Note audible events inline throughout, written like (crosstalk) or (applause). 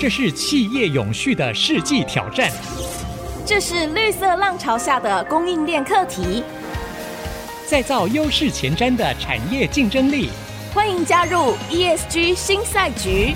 这是企业永续的世纪挑战，这是绿色浪潮下的供应链课题，再造优势前瞻的产业竞争力。欢迎加入 ESG 新赛局，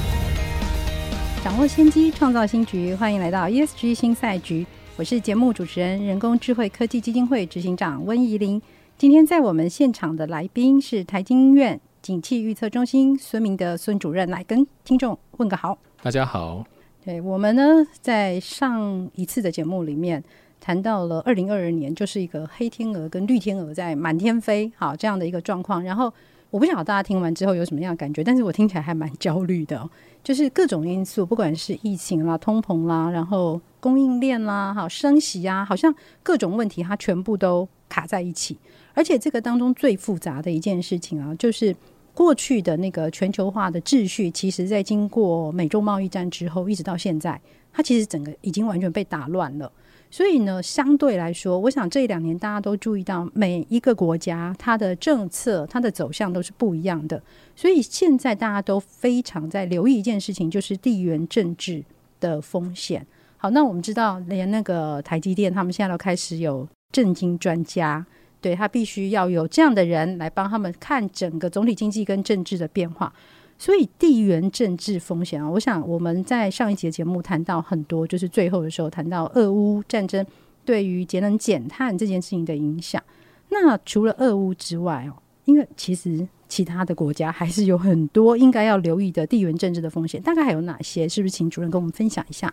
掌握先机，创造新局。欢迎来到 ESG 新赛局，我是节目主持人、人工智慧科技基金会执行长温怡玲。今天在我们现场的来宾是台经院景气预测中心孙明德孙主任，来跟听众问个好。大家好，对我们呢，在上一次的节目里面谈到了二零二二年，就是一个黑天鹅跟绿天鹅在满天飞，好这样的一个状况。然后我不晓得大家听完之后有什么样的感觉，但是我听起来还蛮焦虑的，就是各种因素，不管是疫情啦、通膨啦，然后供应链啦、好升息啊，好像各种问题它全部都卡在一起。而且这个当中最复杂的一件事情啊，就是。过去的那个全球化的秩序，其实在经过美洲贸易战之后，一直到现在，它其实整个已经完全被打乱了。所以呢，相对来说，我想这两年大家都注意到，每一个国家它的政策、它的走向都是不一样的。所以现在大家都非常在留意一件事情，就是地缘政治的风险。好，那我们知道，连那个台积电，他们现在都开始有政经专家。对，他必须要有这样的人来帮他们看整个总体经济跟政治的变化，所以地缘政治风险啊，我想我们在上一节节目谈到很多，就是最后的时候谈到俄乌战争对于节能减碳这件事情的影响。那除了俄乌之外哦，因为其实其他的国家还是有很多应该要留意的地缘政治的风险，大概还有哪些？是不是请主任跟我们分享一下？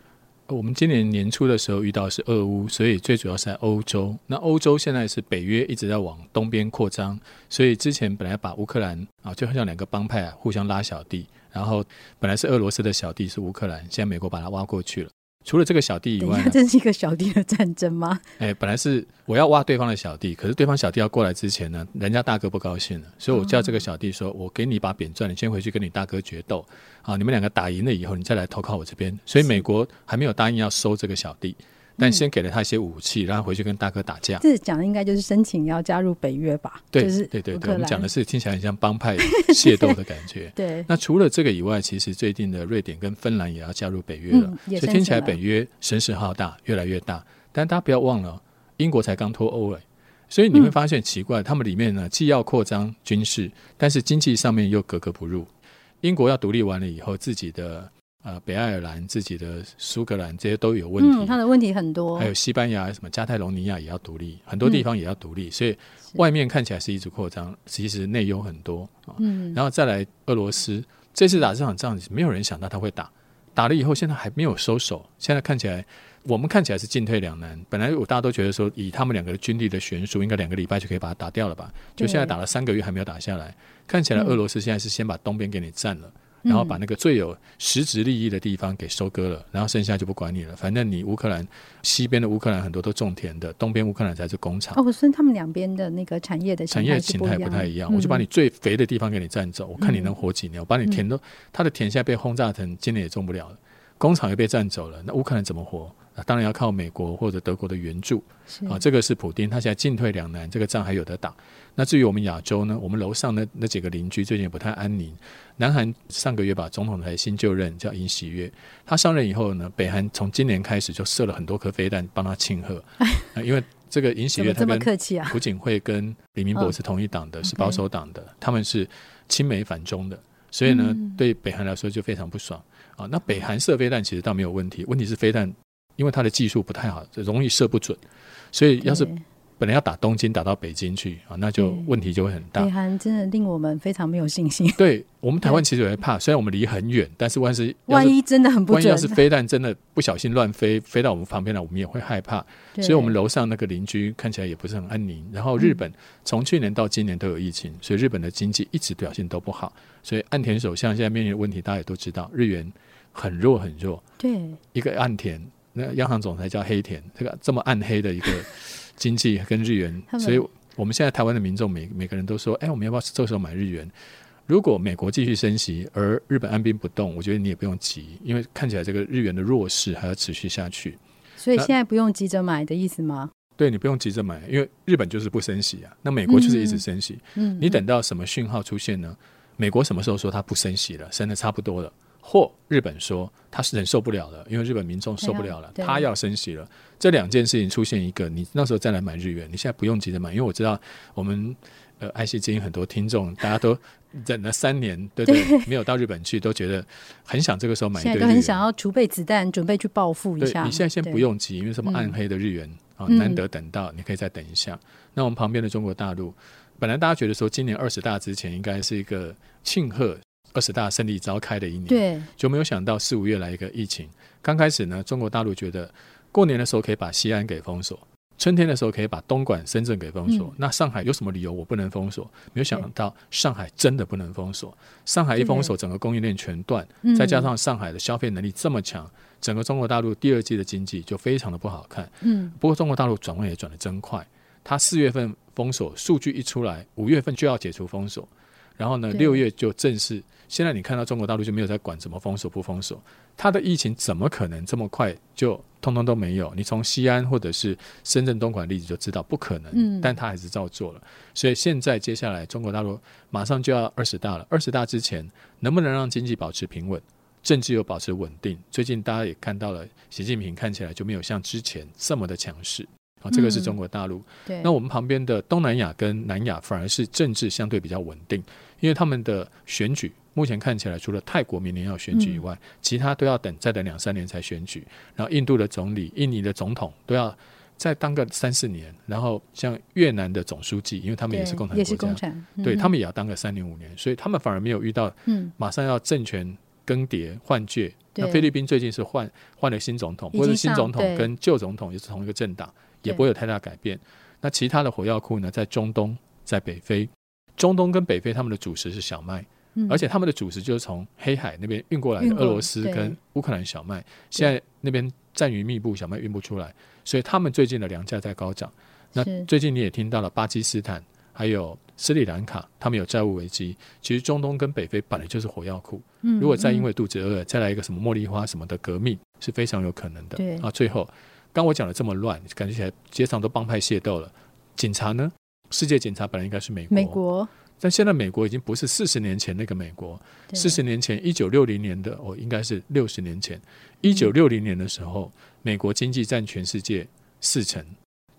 我们今年年初的时候遇到是俄乌，所以最主要是在欧洲。那欧洲现在是北约一直在往东边扩张，所以之前本来把乌克兰啊，就好像两个帮派啊互相拉小弟，然后本来是俄罗斯的小弟是乌克兰，现在美国把它挖过去了。除了这个小弟以外，这是一个小弟的战争吗？哎，本来是我要挖对方的小弟，可是对方小弟要过来之前呢，人家大哥不高兴了，所以我叫这个小弟说：“我给你一把扁钻，你先回去跟你大哥决斗，啊，你们两个打赢了以后，你再来投靠我这边。”所以美国还没有答应要收这个小弟。但先给了他一些武器，让他回去跟大哥打架。这讲的应该就是申请要加入北约吧？对，就是对对对，我们讲的是听起来很像帮派 (laughs) 械斗的感觉。对。那除了这个以外，其实最近的瑞典跟芬兰也要加入北约了，嗯、所以听起来北约声势浩大，越来越大。但大家不要忘了，英国才刚脱欧哎，所以你会发现奇怪，他们里面呢既要扩张军事，但是经济上面又格格不入。英国要独立完了以后，自己的。呃，北爱尔兰自己的苏格兰这些都有问题，嗯，他的问题很多。还有西班牙什么加泰隆尼亚也要独立，很多地方也要独立，嗯，所以外面看起来是一直扩张，其实内忧很多。嗯，然后再来俄罗斯这次打这场仗，没有人想到他会打，打了以后现在还没有收手，现在看起来我们看起来是进退两难。本来我大家都觉得说，以他们两个的军力的悬殊，应该两个礼拜就可以把它打掉了吧？就现在打了三个月还没有打下来，看起来俄罗斯现在是先把东边给你占了。然后把那个最有实质利益的地方给收割了，然后剩下就不管你了。反正你乌克兰西边的乌克兰很多都种田的，东边乌克兰才是工厂。哦，所以他们两边的那个产业的产业形态不太一样。我就把你最肥的地方给你占走，我看你能活几年。我把你田都，他的田现在被轰炸成今年也种不了了，工厂又被占走了，那乌克兰怎么活？啊，当然要靠美国或者德国的援助啊，这个是普丁，他现在进退两难，这个仗还有得打。那至于我们亚洲呢？我们楼上那那几个邻居最近也不太安宁。南韩上个月把总统台新就任，叫尹喜月，他上任以后呢，北韩从今年开始就射了很多颗飞弹帮他庆贺，啊，因为这个尹喜悦他跟朴槿惠跟李明博是同一党的，是保守党的，他们是亲美反中的，所以呢，对北韩来说就非常不爽啊。那北韩射飞弹其实倒没有问题，问题是飞弹。因为它的技术不太好，容易射不准，所以要是本来要打东京，打到北京去啊，那就问题就会很大。北韩真的令我们非常没有信心。对我们台湾其实也会怕，虽然我们离很远，但是万是万一真的很不准，万一要是飞弹真的不小心乱飞，飞到我们旁边来，我们也会害怕。所以我们楼上那个邻居看起来也不是很安宁。然后日本从去年到今年都有疫情，所以日本的经济一直表现都不好。所以岸田首相现在面临的问题，大家也都知道，日元很弱很弱。对，一个岸田。那央行总裁叫黑田，这个这么暗黑的一个 (laughs) 经济跟日元，所以我们现在台湾的民众每每个人都说，哎，我们要不要这时候买日元？如果美国继续升息，而日本按兵不动，我觉得你也不用急，因为看起来这个日元的弱势还要持续下去。所以现在不用急着买的意思吗？对，你不用急着买，因为日本就是不升息啊，那美国就是一直升息。嗯，你等到什么讯号出现呢？美国什么时候说它不升息了，升的差不多了？或日本说他是忍受不了了，因为日本民众受不了了，他要升息了。这两件事情出现一个，你那时候再来买日元，你现在不用急着买，因为我知道我们呃爱惜之音很多听众，大家都忍了三年，对对，对？没有到日本去，都觉得很想这个时候买一对日元，都很想要储备子弹，准备去报复一下。你现在先不用急，因为什么暗黑的日元啊、嗯，难得等到，你可以再等一下。那我们旁边的中国大陆，本来大家觉得说今年二十大之前应该是一个庆贺。二十大胜利召开的一年，对，就没有想到四五月来一个疫情。刚开始呢，中国大陆觉得过年的时候可以把西安给封锁，春天的时候可以把东莞、深圳给封锁。嗯、那上海有什么理由我不能封锁？没有想到上海真的不能封锁。上海一封锁，整个供应链全断。再加上上海的消费能力这么强，整个中国大陆第二季的经济就非常的不好看。嗯，不过中国大陆转弯也转得真快，它四月份封锁数据一出来，五月份就要解除封锁。然后呢，六月就正式。现在你看到中国大陆就没有在管怎么封锁不封锁，它的疫情怎么可能这么快就通通都没有？你从西安或者是深圳、东莞例子就知道不可能。嗯，但他还是照做了。所以现在接下来中国大陆马上就要二十大了，二十大之前能不能让经济保持平稳，政治又保持稳定？最近大家也看到了，习近平看起来就没有像之前这么的强势。啊，这个是中国大陆。对，那我们旁边的东南亚跟南亚反而是政治相对比较稳定，因为他们的选举目前看起来，除了泰国明年要选举以外，其他都要等再等两三年才选举。然后印度的总理、印尼的总统都要再当个三四年。然后像越南的总书记，因为他们也是共产国家，对他们也要当个三年五年，所以他们反而没有遇到马上要政权更迭换届。那菲律宾最近是换换了新总统，或者新总统跟旧总统也是同一个政党。也不会有太大改变。那其他的火药库呢？在中东，在北非。中东跟北非，他们的主食是小麦，嗯、而且他们的主食就是从黑海那边运过来的俄罗斯跟乌克兰小麦。现在那边战云密布，小麦运不出来，所以他们最近的粮价在高涨。那最近你也听到了，巴基斯坦还有斯里兰卡，他们有债务危机。其实中东跟北非本来就是火药库，如果再因为肚子饿再来一个什么茉莉花什么的革命，是非常有可能的。对啊，最后。刚我讲的这么乱，感觉起来街上都帮派械斗了。警察呢？世界警察本来应该是美国，美国，但现在美国已经不是四十年前那个美国。四十年前，一九六零年的哦，应该是六十年前，一九六零年的时候，美国经济占全世界四成。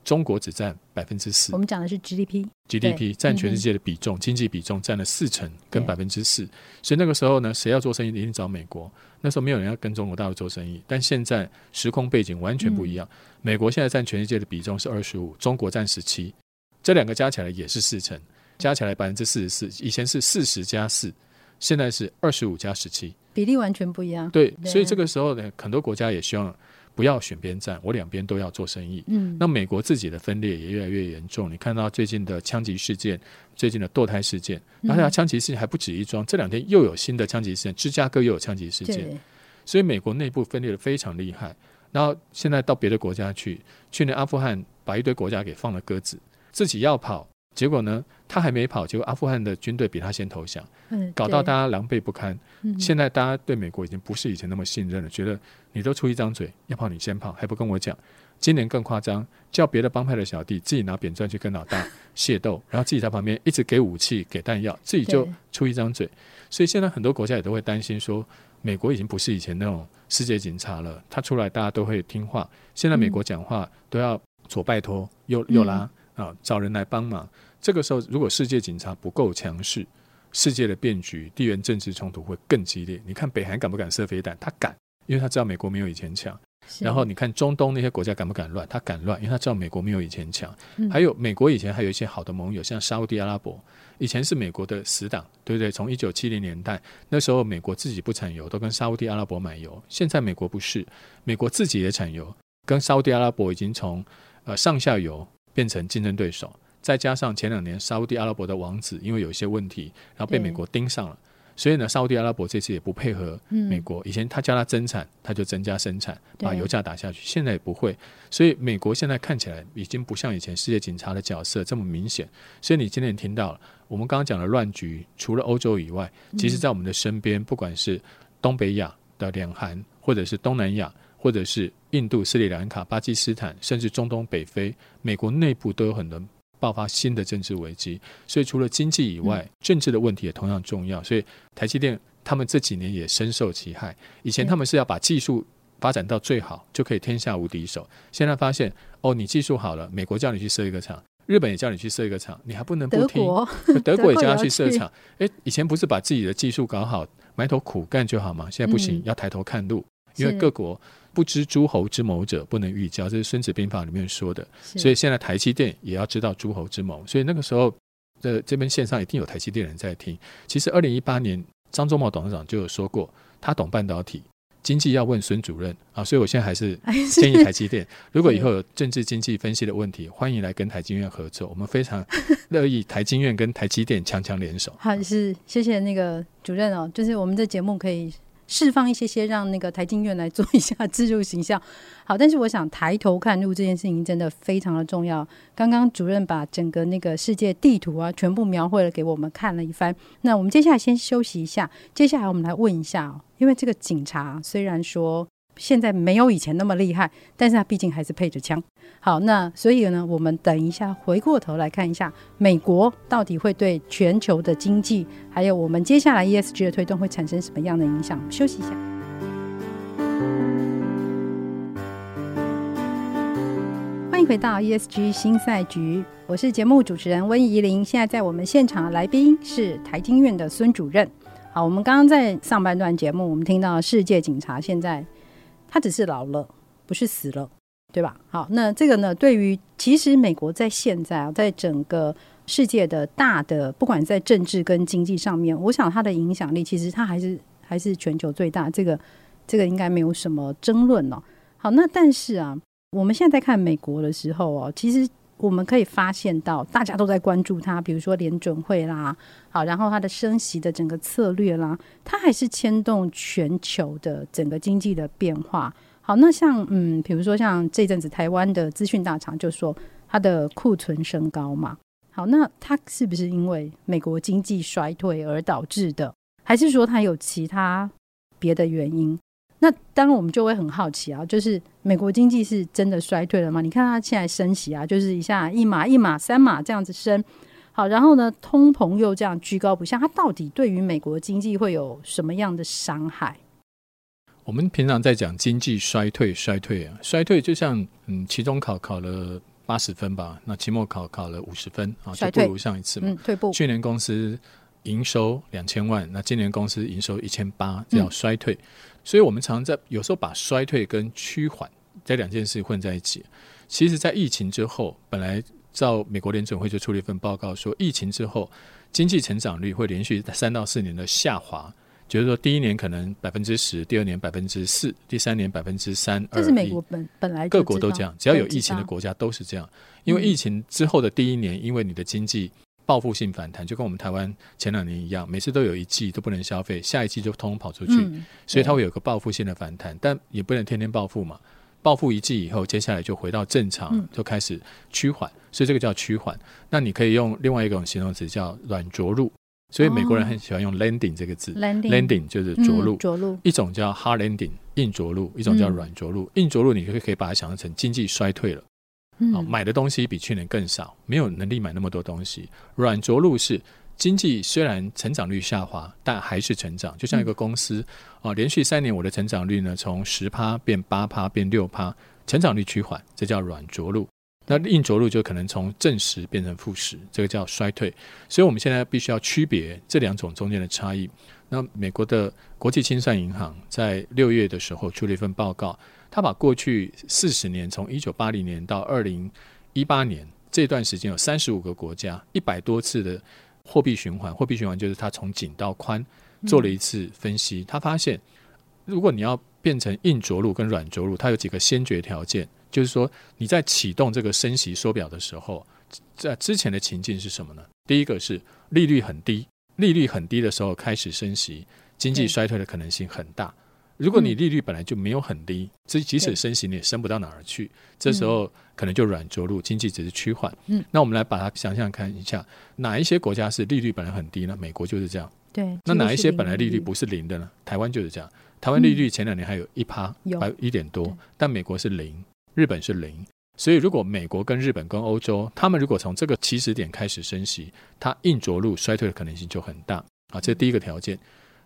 中国只占百分之四。我们讲的是 GDP，GDP 占全世界的比重，经济比重占了四成跟百分之四。所以那个时候呢，谁要做生意一定找美国。那时候没有人要跟中国大陆做生意，但现在时空背景完全不一样。嗯、美国现在占全世界的比重是二十五，中国占十七，这两个加起来也是四成，加起来百分之四十四。以前是四十加四，现在是二十五加十七，比例完全不一样。对，所以这个时候呢，很多国家也希望。不要选边站，我两边都要做生意。嗯，那美国自己的分裂也越来越严重。你看到最近的枪击事件，最近的堕胎事件，然后枪击事件还不止一桩，这两天又有新的枪击事件，芝加哥又有枪击事件。所以美国内部分裂的非常厉害。然后现在到别的国家去，去年阿富汗把一堆国家给放了鸽子，自己要跑。结果呢，他还没跑，结果阿富汗的军队比他先投降，搞到大家狼狈不堪。现在大家对美国已经不是以前那么信任了，觉得你都出一张嘴，要跑你先跑，还不跟我讲。今年更夸张，叫别的帮派的小弟自己拿扁钻去跟老大 (laughs) 械斗，然后自己在旁边一直给武器、给弹药，自己就出一张嘴。所以现在很多国家也都会担心说，美国已经不是以前那种世界警察了，他出来大家都会听话。现在美国讲话都要左拜托，右右拉。啊，找人来帮忙。这个时候，如果世界警察不够强势，世界的变局、地缘政治冲突会更激烈。你看，北韩敢不敢射飞弹？他敢，因为他知道美国没有以前强。然后你看中东那些国家敢不敢乱？他敢乱，因为他知道美国没有以前强。嗯。还有美国以前还有一些好的盟友，像沙乌地阿拉伯，以前是美国的死党，对不对？从一九七零年代那时候，美国自己不产油，都跟沙乌地阿拉伯买油。现在美国不是，美国自己也产油，跟沙乌地阿拉伯已经从呃上下游。变成竞争对手，再加上前两年沙乌地阿拉伯的王子因为有一些问题，然后被美国盯上了，所以呢，沙乌地阿拉伯这次也不配合美国。嗯、以前他叫他增产，他就增加生产，把油价打下去。现在也不会，所以美国现在看起来已经不像以前世界警察的角色这么明显。所以你今天听到了，我们刚刚讲的乱局，除了欧洲以外，其实在我们的身边，不管是东北亚的两韩，或者是东南亚。或者是印度、斯里兰卡、巴基斯坦，甚至中东北非，美国内部都有很多爆发新的政治危机。所以除了经济以外，政治的问题也同样重要。所以台积电他们这几年也深受其害。以前他们是要把技术发展到最好，就可以天下无敌手。现在发现，哦，你技术好了，美国叫你去设一个厂，日本也叫你去设一个厂，你还不能不听。德国，德国也叫他去设厂。诶，以前不是把自己的技术搞好，埋头苦干就好吗？现在不行，嗯、要抬头看路，因为各国。不知诸侯之谋者，不能预交，这是《孙子兵法》里面说的。所以现在台积电也要知道诸侯之谋。所以那个时候的这边线上一定有台积电人在听。其实二零一八年张忠谋董事长就有说过，他懂半导体，经济要问孙主任啊。所以我现在还是 (laughs) 建议台积电，(laughs) 如果以后有政治经济分析的问题，欢迎来跟台经院合作，我们非常乐意台经院跟台积电强强联手。(laughs) 好，是谢谢那个主任哦，就是我们的节目可以。释放一些些，让那个台经院来做一下自助形象。好，但是我想抬头看路这件事情真的非常的重要。刚刚主任把整个那个世界地图啊，全部描绘了给我们看了一番。那我们接下来先休息一下，接下来我们来问一下，因为这个警察虽然说。现在没有以前那么厉害，但是他毕竟还是配着枪。好，那所以呢，我们等一下回过头来看一下，美国到底会对全球的经济，还有我们接下来 ESG 的推动会产生什么样的影响？休息一下。欢迎回到 ESG 新赛局，我是节目主持人温怡玲。现在在我们现场的来宾是台经院的孙主任。好，我们刚刚在上半段节目，我们听到世界警察现在。他只是老了，不是死了，对吧？好，那这个呢？对于其实美国在现在啊，在整个世界的大的，不管在政治跟经济上面，我想它的影响力其实它还是还是全球最大。这个这个应该没有什么争论了。好，那但是啊，我们现在在看美国的时候哦，其实我们可以发现到大家都在关注它，比如说联准会啦，好，然后它的升息的整个策略啦，它还是牵动全球的整个经济的变化。好，那像嗯，比如说像这阵子台湾的资讯大厂就说它的库存升高嘛。好，那它是不是因为美国经济衰退而导致的，还是说它有其他别的原因？那当然，我们就会很好奇啊，就是美国经济是真的衰退了吗？你看它现在升息啊，就是一下一码一码三码这样子升，好，然后呢，通膨又这样居高不下，它到底对于美国经济会有什么样的伤害？我们平常在讲经济衰退，衰退啊，衰退就像嗯，期中考考了八十分吧，那期末考考了五十分啊，就不如上一次嘛，嗯，退步。去年公司营收两千万，那今年公司营收一千八，这叫衰退。嗯所以，我们常常在有时候把衰退跟趋缓这两件事混在一起。其实，在疫情之后，本来照美国联准会就出了一份报告，说疫情之后经济成长率会连续三到四年的下滑，就是说第一年可能百分之十，第二年百分之四，第三年百分之三。这是美国本本来各国都这样，只要有疫情的国家都是这样。因为疫情之后的第一年，因为你的经济。报复性反弹就跟我们台湾前两年一样，每次都有一季都不能消费，下一季就通通跑出去，嗯、所以它会有个报复性的反弹，但也不能天天报复嘛。报复一季以后，接下来就回到正常，嗯、就开始趋缓，所以这个叫趋缓。那你可以用另外一种形容词叫软着陆，所以美国人很喜欢用 landing 这个字，landing、哦、landing 就是着陆，着陆、嗯。一种叫 hard landing 硬着陆，一种叫软着陆。嗯、硬着陆你可以可以把它想象成经济衰退了。哦，买的东西比去年更少，没有能力买那么多东西。软着陆是经济虽然成长率下滑，但还是成长。就像一个公司啊，连续三年我的成长率呢，从十趴变八趴变六趴，成长率趋缓，这叫软着陆。那硬着陆就可能从正十变成负十，这个叫衰退。所以我们现在必须要区别这两种中间的差异。那美国的国际清算银行在六月的时候出了一份报告。他把过去四十年，从一九八零年到二零一八年这段时间，有三十五个国家一百多次的货币循环。货币循环就是它从紧到宽做了一次分析。他发现，如果你要变成硬着陆跟软着陆，它有几个先决条件，就是说你在启动这个升息缩表的时候，在之前的情境是什么呢？第一个是利率很低，利率很低的时候开始升息，经济衰退的可能性很大。如果你利率本来就没有很低，即即使升息你也升不到哪儿去，这时候可能就软着陆，经济只是趋缓。嗯，那我们来把它想想看一下，哪一些国家是利率本来很低呢？美国就是这样。对，那哪一些本来利率不是零的呢？台湾就是这样。台湾利率前两年还有一趴，还有一点多，但美国是零，日本是零。所以如果美国跟日本跟欧洲，他们如果从这个起始点开始升息，它硬着陆衰退的可能性就很大啊。这是第一个条件。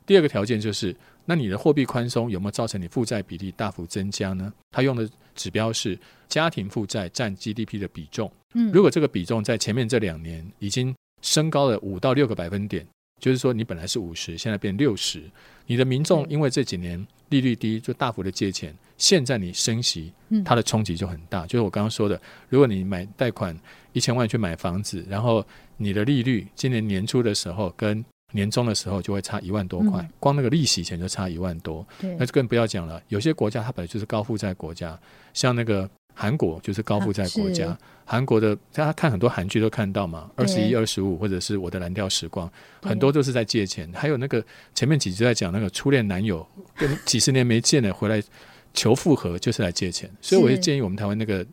第二个条件就是，那你的货币宽松有没有造成你负债比例大幅增加呢？他用的指标是家庭负债占 GDP 的比重。嗯，如果这个比重在前面这两年已经升高了五到六个百分点，就是说你本来是五十，现在变六十，你的民众因为这几年利率低，就大幅的借钱，现在你升息，它的冲击就很大。就是我刚刚说的，如果你买贷款一千万去买房子，然后你的利率今年年初的时候跟年终的时候就会差一万多块，嗯、光那个利息钱就差一万多。那就更不要讲了。有些国家它本来就是高负债国家，像那个韩国就是高负债国家。韩、啊、国的大家看很多韩剧都看到嘛，二十一、二十五，或者是我的蓝调时光，很多都是在借钱。还有那个前面几集在讲那个初恋男友跟几十年没见了回来求复合，就是来借钱。所以我就建议我们台湾那个。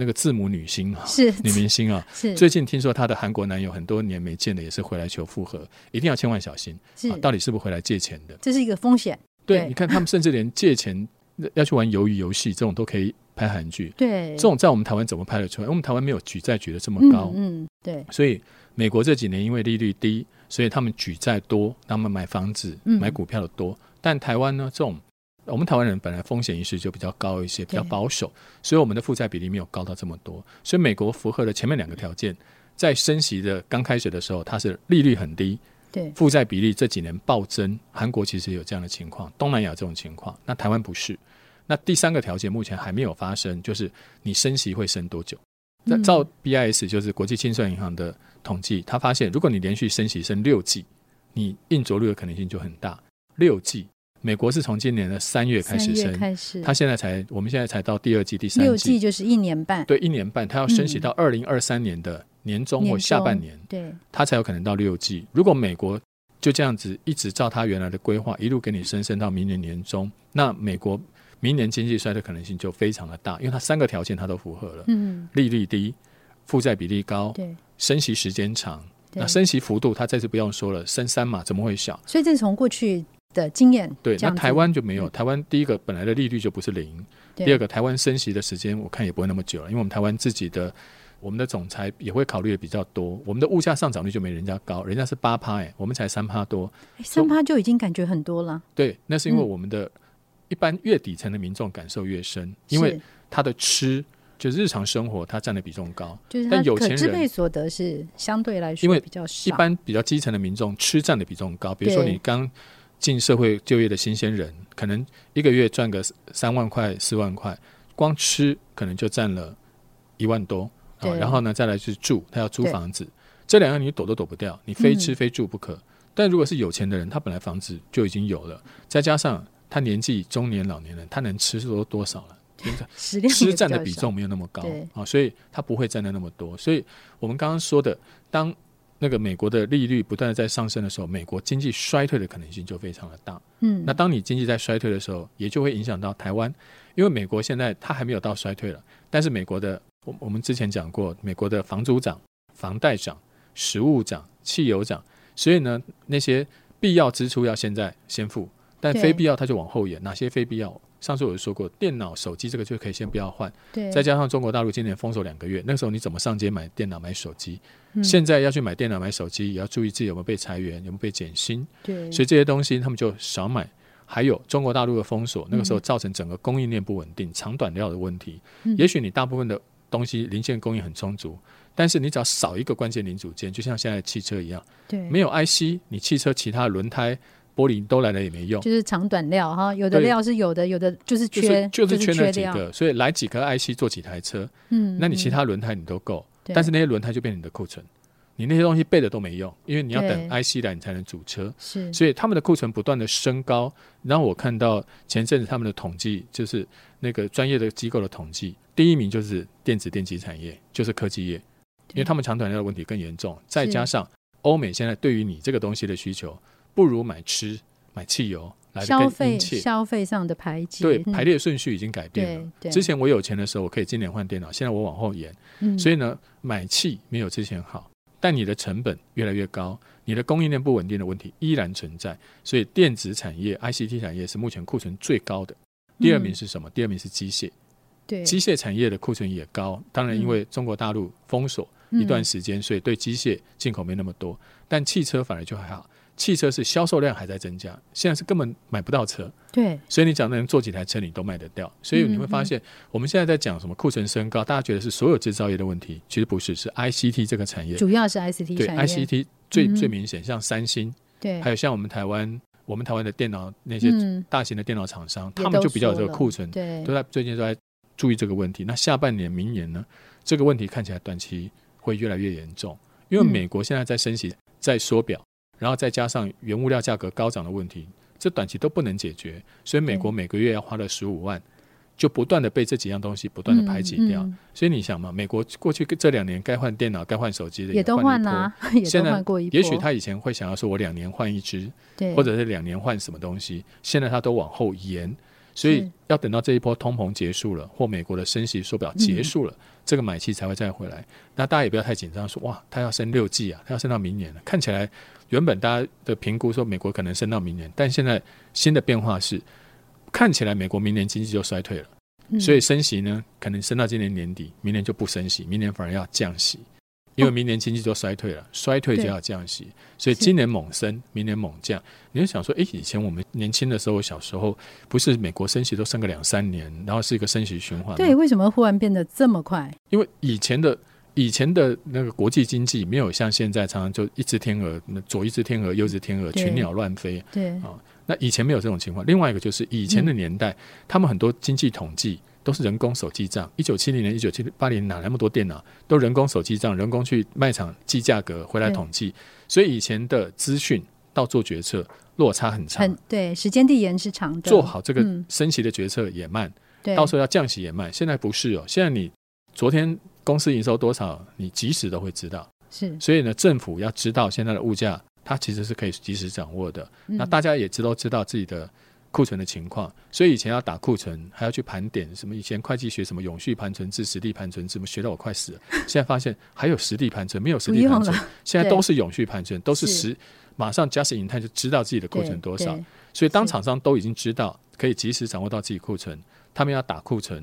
那个字母女星啊，是女明星啊，是最近听说她的韩国男友很多年没见了，也是回来求复合，一定要千万小心，是、啊、到底是不是回来借钱的？这是一个风险。对，对你看他们甚至连借钱要去玩鱿鱼游戏这种都可以拍韩剧，对，这种在我们台湾怎么拍得出来？我们台湾没有举债举得这么高，嗯，嗯，对，所以美国这几年因为利率低，所以他们举债多，他们买房子、买股票的多，嗯、但台湾呢，这种。我们台湾人本来风险意识就比较高一些，比较保守，所以我们的负债比例没有高到这么多。所以美国符合了前面两个条件，在升息的刚开始的时候，它是利率很低，对，负债比例这几年暴增。韩国其实有这样的情况，东南亚这种情况，那台湾不是。那第三个条件目前还没有发生，就是你升息会升多久？那照 BIS 就是国际清算银行的统计，他发现如果你连续升息升六季，你硬着陆的可能性就很大，六季。美国是从今年的三月开始升，开始，他现在才，我们现在才到第二季、第三季，六季就是一年半，对，一年半，他要升息到二零二三年的年中或下半年，年对，他才有可能到六季。如果美国就这样子一直照他原来的规划，一路给你升升到明年年中，那美国明年经济衰退可能性就非常的大，因为它三个条件它都符合了，嗯，利率低，负债比例高，对，升息时间长，那升息幅度它再次不用说了，升三码怎么会小？所以这是从过去。的经验对，那台湾就没有。台湾第一个本来的利率就不是零，第二个台湾升息的时间我看也不会那么久了，因为我们台湾自己的我们的总裁也会考虑的比较多。我们的物价上涨率就没人家高，人家是八趴哎，我们才三趴多，三趴就已经感觉很多了。对，那是因为我们的一般越底层的民众感受越深，因为他的吃就是日常生活他占的比重高，就是他可支配所得是相对来说因为比较少，一般比较基层的民众吃占的比重高，比如说你刚。进社会就业的新鲜人，可能一个月赚个三万块、四万块，光吃可能就占了一万多。啊，然后呢，再来是住，他要租房子，这两样你躲都躲不掉，你非吃非住不可。嗯、但如果是有钱的人，他本来房子就已经有了，再加上他年纪中年、老年人，他能吃多多少了？(laughs) 吃占的比重没有那么高啊，所以他不会占的那么多。所以我们刚刚说的，当那个美国的利率不断的在上升的时候，美国经济衰退的可能性就非常的大。嗯，那当你经济在衰退的时候，也就会影响到台湾，因为美国现在它还没有到衰退了，但是美国的我我们之前讲过，美国的房租涨、房贷涨、食物涨、汽油涨，所以呢，那些必要支出要现在先付，但非必要它就往后延。哪些非必要？上次我就说过，电脑、手机这个就可以先不要换。对，再加上中国大陆今年封锁两个月，那个时候你怎么上街买电脑、买手机？嗯、现在要去买电脑、买手机，也要注意自己有没有被裁员，有没有被减薪。对，所以这些东西他们就少买。还有中国大陆的封锁，那个时候造成整个供应链不稳定、长短料的问题。嗯、也许你大部分的东西零件供应很充足，但是你只要少一个关键零组件，就像现在汽车一样，对，没有 IC，你汽车其他轮胎。玻璃都来了也没用，就是长短料哈，有的料是有的，有的就是缺，就是缺那几个，所以来几颗 IC 做几台车，嗯，那你其他轮胎你都够，但是那些轮胎就变成你的库存，你那些东西备的都没用，因为你要等 IC 来你才能组车，是，所以他们的库存不断的升高，然后我看到前阵子他们的统计，就是那个专业的机构的统计，第一名就是电子电机产业，就是科技业，因为他们长短料的问题更严重，再加上欧美现在对于你这个东西的需求。不如买吃买汽油来的更殷切，消费上的排挤，对排列顺序已经改变了。之前我有钱的时候，我可以今年换电脑，现在我往后延。嗯、所以呢，买气没有之前好，但你的成本越来越高，你的供应链不稳定的问题依然存在。所以电子产业、ICT 产业是目前库存最高的。第二名是什么？嗯、第二名是机械，对机械产业的库存也高。当然，因为中国大陆封锁一段时间，嗯、所以对机械进口没那么多。但汽车反而就还好。汽车是销售量还在增加，现在是根本买不到车。对，所以你讲的人做几台车你都卖得掉，所以你会发现我们现在在讲什么库存升高，大家觉得是所有制造业的问题，其实不是，是 ICT 这个产业，主要是 ICT 对 ICT 最、嗯、最明显，像三星，对，还有像我们台湾，我们台湾的电脑那些大型的电脑厂商，嗯、他们就比较有这个库存，对，都在最近都在注意这个问题。那下半年、明年呢，这个问题看起来短期会越来越严重，因为美国现在在升息，在缩表，然后再加上原物料价格高涨的问题。这短期都不能解决，所以美国每个月要花了十五万，就不断的被这几样东西不断的排挤掉。所以你想嘛，美国过去这两年该换电脑、该换手机的也都换了，(laughs) 现在也许他以前会想要说，我两年换一只，或者是两年换什么东西，现在他都往后延。所以要等到这一波通膨结束了，或美国的升息缩表结束了，这个买气才会再回来。那大家也不要太紧张，说哇，他要升六季啊，他要升到明年了，看起来。原本大家的评估说美国可能升到明年，但现在新的变化是，看起来美国明年经济就衰退了，嗯、所以升息呢可能升到今年年底，明年就不升息，明年反而要降息，因为明年经济就衰退了，哦、衰退就要降息，所以今年猛升，明年猛降。你就想说，诶，以前我们年轻的时候，小时候不是美国升息都升个两三年，然后是一个升息循环？对，为什么忽然变得这么快？因为以前的。以前的那个国际经济没有像现在常常就一只天鹅，左一只天鹅，右一只天鹅，群鸟乱飞。对啊、哦，那以前没有这种情况。另外一个就是以前的年代，嗯、他们很多经济统计都是人工手记账。一九七零年、一九七八年哪那么多电脑？都人工手记账，人工去卖场记价格回来统计。所以以前的资讯到做决策落差很长。很对，时间地延是长的。做好这个升息的决策也慢，到时候要降息也慢。现在不是哦，现在你昨天。公司营收多少，你及时都会知道。是，所以呢，政府要知道现在的物价，它其实是可以及时掌握的。嗯、那大家也知道知道自己的库存的情况，所以以前要打库存，还要去盘点什么？以前会计学什么永续盘存制、实地盘存制，怎么学到我快死了？(laughs) 现在发现还有实地盘存，没有实地盘存，(laughs) 现在都是永续盘存，都是实，马上 just in time 就知道自己的库存多少。所以当厂商都已经知道可以及时掌握到自己库存，他们要打库存，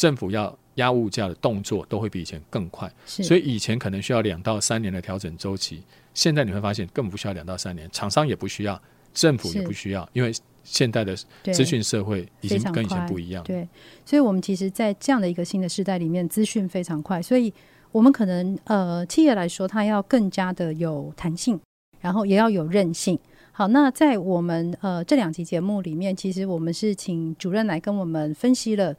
政府要。压物价的动作都会比以前更快，所以以前可能需要两到三年的调整周期，现在你会发现根本不需要两到三年，厂商也不需要，政府也不需要，因为现代的资讯社会已经跟以前不一样。对，所以我们其实，在这样的一个新的时代里面，资讯非常快，所以我们可能呃，企业来说，它要更加的有弹性，然后也要有韧性。好，那在我们呃这两集节目里面，其实我们是请主任来跟我们分析了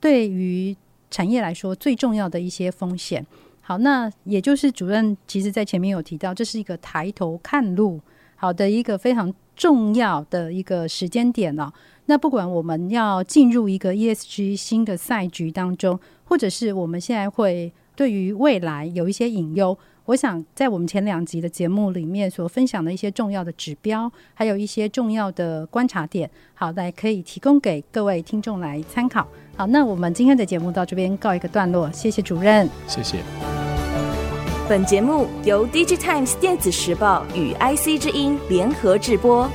对于。产业来说最重要的一些风险，好，那也就是主任其实在前面有提到，这是一个抬头看路好的一个非常重要的一个时间点了。那不管我们要进入一个 ESG 新的赛局当中，或者是我们现在会对于未来有一些隐忧。我想在我们前两集的节目里面所分享的一些重要的指标，还有一些重要的观察点，好，来可以提供给各位听众来参考。好，那我们今天的节目到这边告一个段落，谢谢主任，谢谢。本节目由 DigiTimes 电子时报与 IC 之音联合制播。